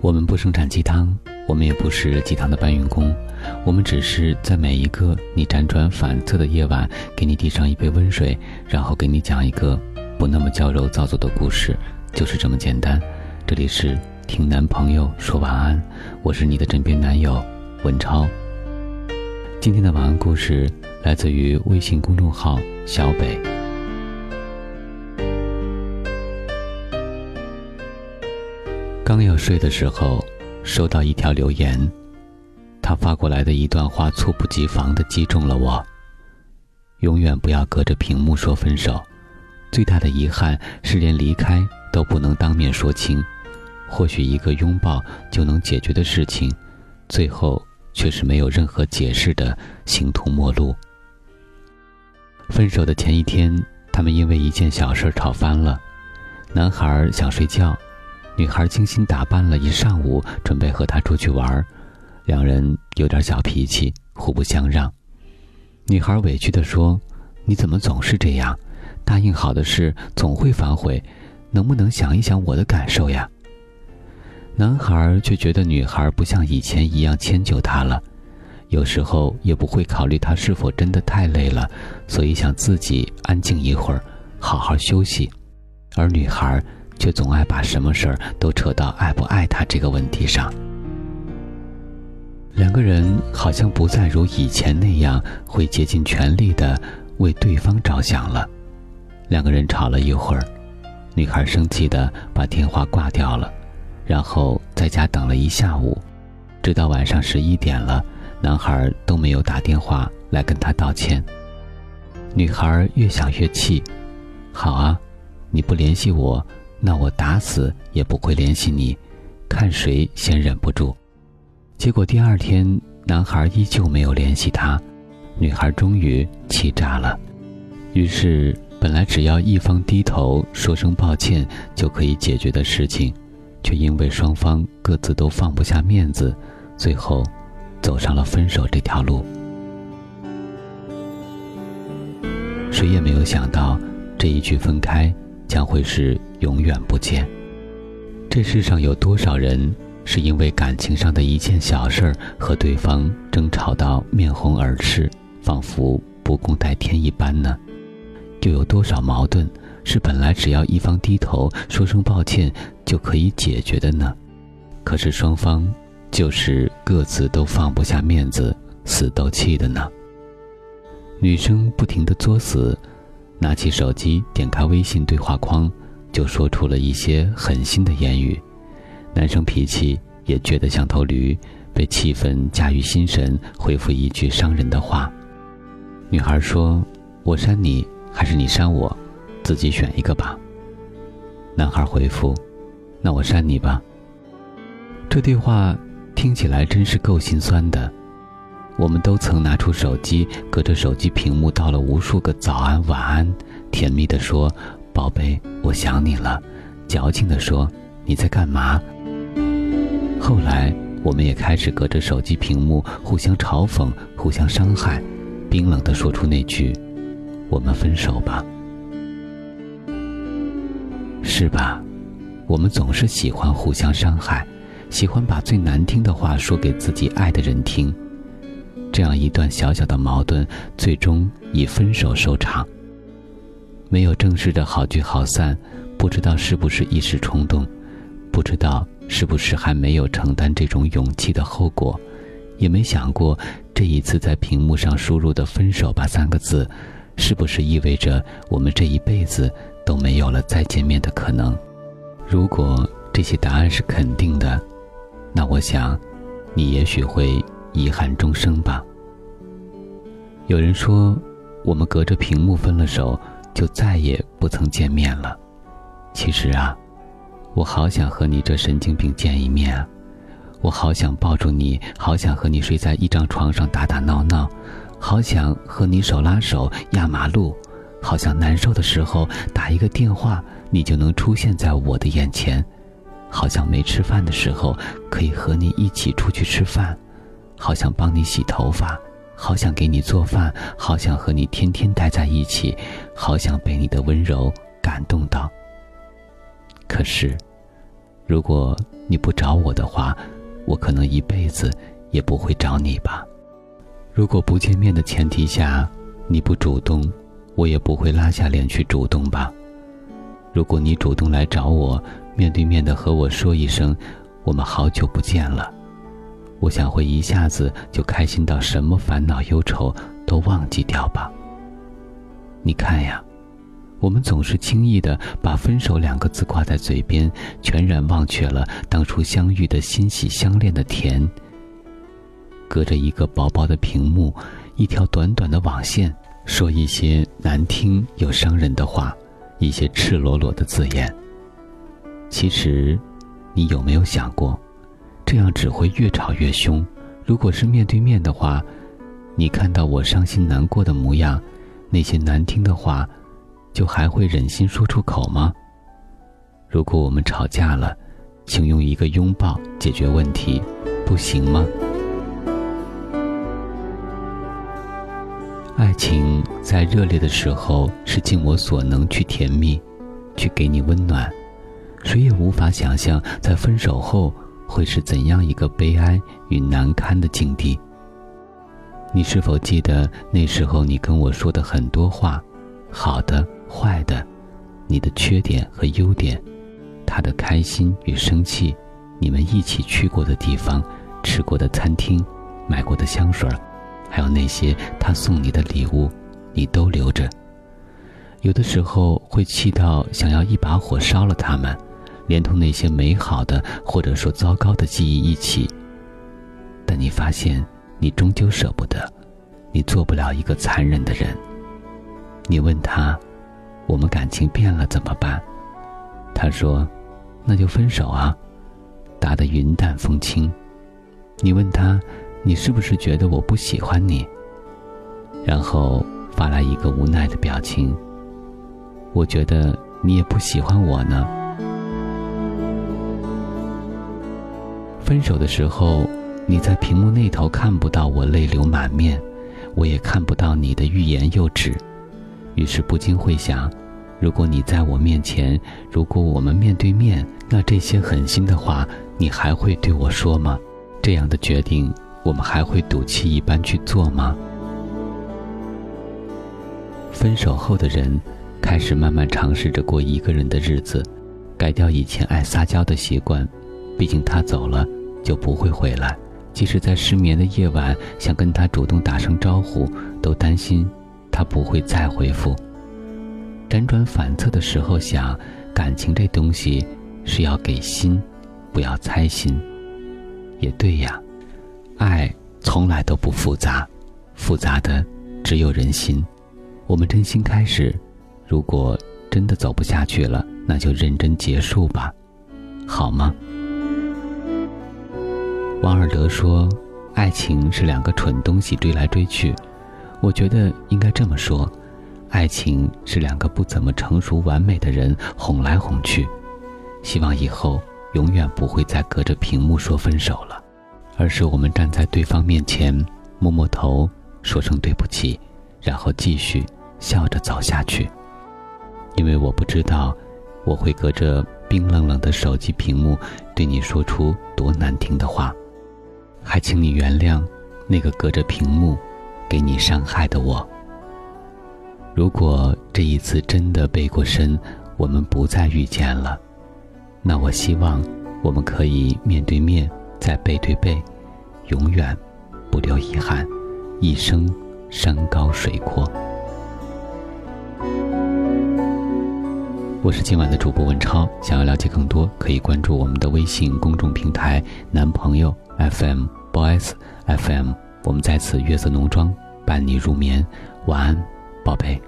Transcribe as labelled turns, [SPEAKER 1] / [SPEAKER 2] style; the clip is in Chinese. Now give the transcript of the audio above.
[SPEAKER 1] 我们不生产鸡汤，我们也不是鸡汤的搬运工，我们只是在每一个你辗转反侧的夜晚，给你递上一杯温水，然后给你讲一个不那么娇柔造作的故事，就是这么简单。这里是听男朋友说晚安，我是你的枕边男友文超。今天的晚安故事来自于微信公众号小北。刚要睡的时候，收到一条留言，他发过来的一段话猝不及防的击中了我。永远不要隔着屏幕说分手，最大的遗憾是连离开都不能当面说清。或许一个拥抱就能解决的事情，最后却是没有任何解释的形同陌路。分手的前一天，他们因为一件小事吵翻了，男孩想睡觉。女孩精心打扮了一上午，准备和他出去玩两人有点小脾气，互不相让。女孩委屈地说：“你怎么总是这样？答应好的事总会反悔，能不能想一想我的感受呀？”男孩却觉得女孩不像以前一样迁就他了，有时候也不会考虑他是否真的太累了，所以想自己安静一会儿，好好休息。而女孩。却总爱把什么事儿都扯到爱不爱他这个问题上。两个人好像不再如以前那样会竭尽全力的为对方着想了。两个人吵了一会儿，女孩生气的把电话挂掉了，然后在家等了一下午，直到晚上十一点了，男孩都没有打电话来跟她道歉。女孩越想越气，好啊，你不联系我。那我打死也不会联系你，看谁先忍不住。结果第二天，男孩依旧没有联系她，女孩终于气炸了。于是，本来只要一方低头说声抱歉就可以解决的事情，却因为双方各自都放不下面子，最后走上了分手这条路。谁也没有想到，这一句分开。将会是永远不见。这世上有多少人是因为感情上的一件小事儿和对方争吵到面红耳赤，仿佛不共戴天一般呢？又有多少矛盾是本来只要一方低头说声抱歉就可以解决的呢？可是双方就是各自都放不下面子，死斗气的呢？女生不停的作死。拿起手机，点开微信对话框，就说出了一些狠心的言语。男生脾气也倔得像头驴，被气愤驾驭心神，回复一句伤人的话。女孩说：“我删你，还是你删我，自己选一个吧。”男孩回复：“那我删你吧。”这对话听起来真是够心酸的。我们都曾拿出手机，隔着手机屏幕道了无数个早安、晚安，甜蜜地说：“宝贝，我想你了。”矫情地说：“你在干嘛？”后来，我们也开始隔着手机屏幕互相嘲讽、互相伤害，冰冷地说出那句：“我们分手吧。”是吧？我们总是喜欢互相伤害，喜欢把最难听的话说给自己爱的人听。这样一段小小的矛盾，最终以分手收场。没有正式的好聚好散，不知道是不是一时冲动，不知道是不是还没有承担这种勇气的后果，也没想过这一次在屏幕上输入的“分手吧”三个字，是不是意味着我们这一辈子都没有了再见面的可能？如果这些答案是肯定的，那我想，你也许会。遗憾终生吧。有人说，我们隔着屏幕分了手，就再也不曾见面了。其实啊，我好想和你这神经病见一面啊！我好想抱住你，好想和你睡在一张床上打打闹闹，好想和你手拉手压马路，好想难受的时候打一个电话，你就能出现在我的眼前，好像没吃饭的时候可以和你一起出去吃饭。好想帮你洗头发，好想给你做饭，好想和你天天待在一起，好想被你的温柔感动到。可是，如果你不找我的话，我可能一辈子也不会找你吧。如果不见面的前提下，你不主动，我也不会拉下脸去主动吧。如果你主动来找我，面对面的和我说一声“我们好久不见了”，我想会一下子就开心到什么烦恼忧愁都忘记掉吧。你看呀，我们总是轻易的把“分手”两个字挂在嘴边，全然忘却了当初相遇的欣喜相恋的甜。隔着一个薄薄的屏幕，一条短短的网线，说一些难听又伤人的话。一些赤裸裸的字眼。其实，你有没有想过，这样只会越吵越凶？如果是面对面的话，你看到我伤心难过的模样，那些难听的话，就还会忍心说出口吗？如果我们吵架了，请用一个拥抱解决问题，不行吗？爱情在热烈的时候是尽我所能去甜蜜，去给你温暖，谁也无法想象在分手后会是怎样一个悲哀与难堪的境地。你是否记得那时候你跟我说的很多话，好的、坏的，你的缺点和优点，他的开心与生气，你们一起去过的地方，吃过的餐厅，买过的香水。还有那些他送你的礼物，你都留着。有的时候会气到想要一把火烧了它们，连同那些美好的或者说糟糕的记忆一起。但你发现，你终究舍不得，你做不了一个残忍的人。你问他，我们感情变了怎么办？他说，那就分手啊，答得云淡风轻。你问他。你是不是觉得我不喜欢你？然后发来一个无奈的表情。我觉得你也不喜欢我呢。分手的时候，你在屏幕那头看不到我泪流满面，我也看不到你的欲言又止，于是不禁会想：如果你在我面前，如果我们面对面，那这些狠心的话，你还会对我说吗？这样的决定。我们还会赌气一般去做吗？分手后的人，开始慢慢尝试着过一个人的日子，改掉以前爱撒娇的习惯。毕竟他走了，就不会回来。即使在失眠的夜晚，想跟他主动打声招呼，都担心他不会再回复。辗转反侧的时候想，感情这东西是要给心，不要猜心。也对呀。爱从来都不复杂，复杂的只有人心。我们真心开始，如果真的走不下去了，那就认真结束吧，好吗？王尔德说：“爱情是两个蠢东西追来追去。”我觉得应该这么说：爱情是两个不怎么成熟完美的人哄来哄去。希望以后永远不会再隔着屏幕说分手了。而是我们站在对方面前，摸摸头，说声对不起，然后继续笑着走下去。因为我不知道，我会隔着冰冷冷的手机屏幕对你说出多难听的话，还请你原谅那个隔着屏幕给你伤害的我。如果这一次真的背过身，我们不再遇见了，那我希望我们可以面对面。再背对背，永远不留遗憾，一生山高水阔。我是今晚的主播文超，想要了解更多，可以关注我们的微信公众平台“男朋友 FM Boys FM”。我们在此月色浓妆伴你入眠，晚安，宝贝。